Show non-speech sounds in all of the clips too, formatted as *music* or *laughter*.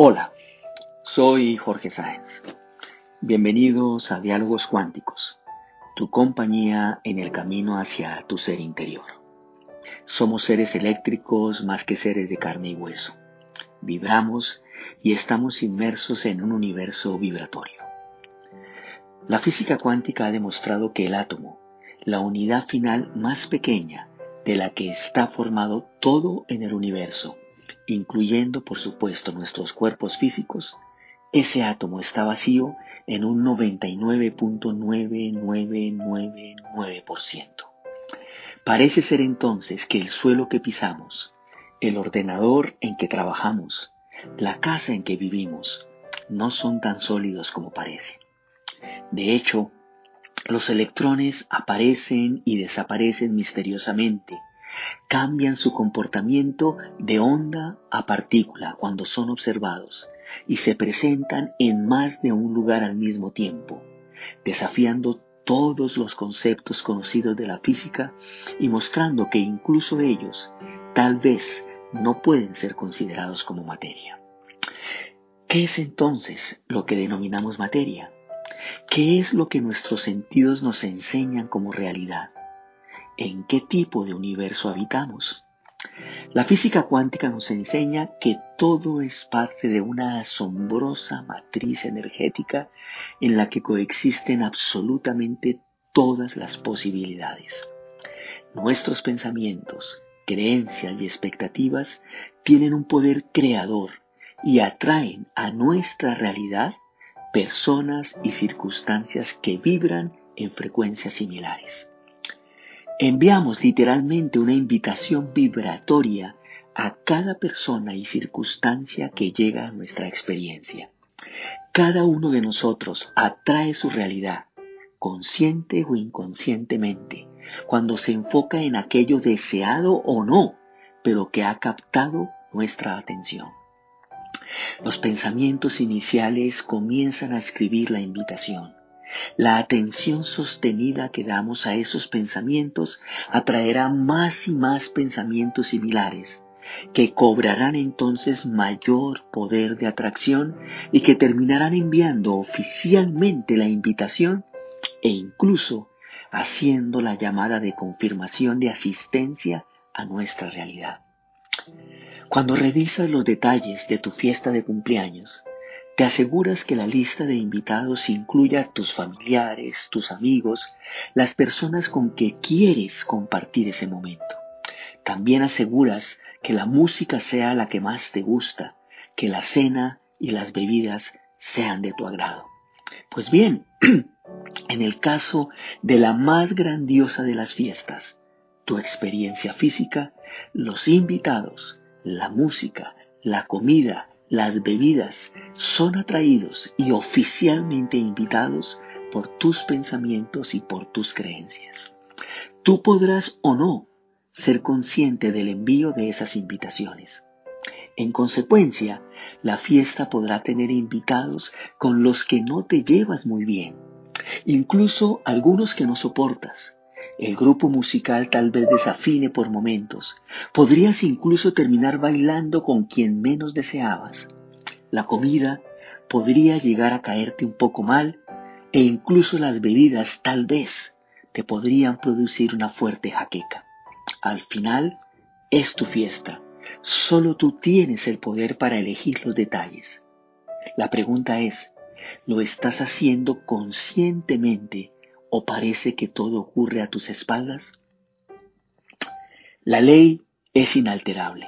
Hola, soy Jorge Sáenz. Bienvenidos a Diálogos Cuánticos, tu compañía en el camino hacia tu ser interior. Somos seres eléctricos más que seres de carne y hueso. Vibramos y estamos inmersos en un universo vibratorio. La física cuántica ha demostrado que el átomo, la unidad final más pequeña de la que está formado todo en el universo, incluyendo por supuesto nuestros cuerpos físicos, ese átomo está vacío en un 99.9999%. Parece ser entonces que el suelo que pisamos, el ordenador en que trabajamos, la casa en que vivimos, no son tan sólidos como parece. De hecho, los electrones aparecen y desaparecen misteriosamente cambian su comportamiento de onda a partícula cuando son observados y se presentan en más de un lugar al mismo tiempo, desafiando todos los conceptos conocidos de la física y mostrando que incluso ellos tal vez no pueden ser considerados como materia. ¿Qué es entonces lo que denominamos materia? ¿Qué es lo que nuestros sentidos nos enseñan como realidad? En qué tipo de universo habitamos. La física cuántica nos enseña que todo es parte de una asombrosa matriz energética en la que coexisten absolutamente todas las posibilidades. Nuestros pensamientos, creencias y expectativas tienen un poder creador y atraen a nuestra realidad personas y circunstancias que vibran en frecuencias similares. Enviamos literalmente una invitación vibratoria a cada persona y circunstancia que llega a nuestra experiencia. Cada uno de nosotros atrae su realidad, consciente o inconscientemente, cuando se enfoca en aquello deseado o no, pero que ha captado nuestra atención. Los pensamientos iniciales comienzan a escribir la invitación. La atención sostenida que damos a esos pensamientos atraerá más y más pensamientos similares, que cobrarán entonces mayor poder de atracción y que terminarán enviando oficialmente la invitación e incluso haciendo la llamada de confirmación de asistencia a nuestra realidad. Cuando revisas los detalles de tu fiesta de cumpleaños, te aseguras que la lista de invitados incluya tus familiares, tus amigos, las personas con que quieres compartir ese momento. También aseguras que la música sea la que más te gusta, que la cena y las bebidas sean de tu agrado. Pues bien, *clears throat* en el caso de la más grandiosa de las fiestas, tu experiencia física, los invitados, la música, la comida, las bebidas son atraídos y oficialmente invitados por tus pensamientos y por tus creencias. Tú podrás o no ser consciente del envío de esas invitaciones. En consecuencia, la fiesta podrá tener invitados con los que no te llevas muy bien, incluso algunos que no soportas, el grupo musical tal vez desafine por momentos. Podrías incluso terminar bailando con quien menos deseabas. La comida podría llegar a caerte un poco mal e incluso las bebidas tal vez te podrían producir una fuerte jaqueca. Al final, es tu fiesta. Solo tú tienes el poder para elegir los detalles. La pregunta es, ¿lo estás haciendo conscientemente o parece que todo ocurre a tus espaldas? La ley es inalterable.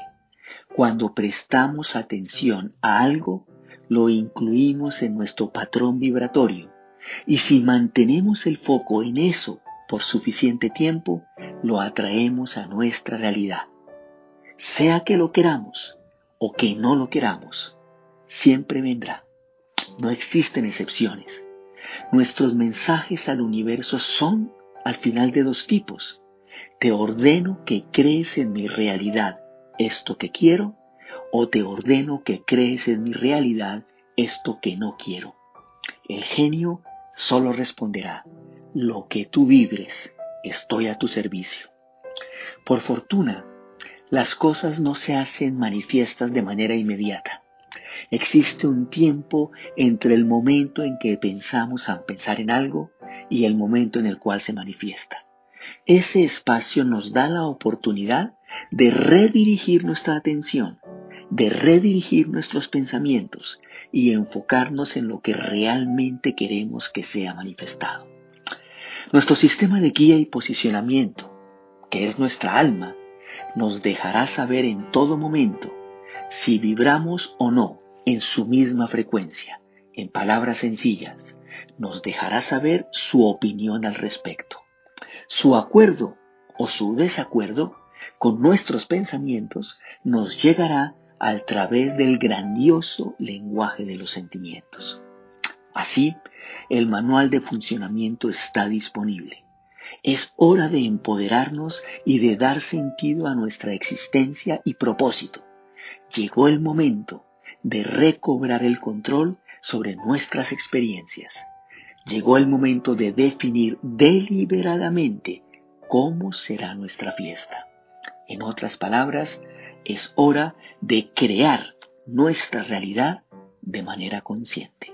Cuando prestamos atención a algo, lo incluimos en nuestro patrón vibratorio y si mantenemos el foco en eso por suficiente tiempo, lo atraemos a nuestra realidad. Sea que lo queramos o que no lo queramos, siempre vendrá. No existen excepciones. Nuestros mensajes al universo son al final de dos tipos. Te ordeno que crees en mi realidad esto que quiero o te ordeno que crees en mi realidad esto que no quiero. El genio solo responderá, lo que tú vibres, estoy a tu servicio. Por fortuna, las cosas no se hacen manifiestas de manera inmediata. Existe un tiempo entre el momento en que pensamos a pensar en algo y el momento en el cual se manifiesta. Ese espacio nos da la oportunidad de redirigir nuestra atención, de redirigir nuestros pensamientos y enfocarnos en lo que realmente queremos que sea manifestado. Nuestro sistema de guía y posicionamiento, que es nuestra alma, nos dejará saber en todo momento si vibramos o no en su misma frecuencia. En palabras sencillas, nos dejará saber su opinión al respecto. Su acuerdo o su desacuerdo con nuestros pensamientos nos llegará a través del grandioso lenguaje de los sentimientos. Así, el manual de funcionamiento está disponible. Es hora de empoderarnos y de dar sentido a nuestra existencia y propósito. Llegó el momento de recobrar el control sobre nuestras experiencias. Llegó el momento de definir deliberadamente cómo será nuestra fiesta. En otras palabras, es hora de crear nuestra realidad de manera consciente.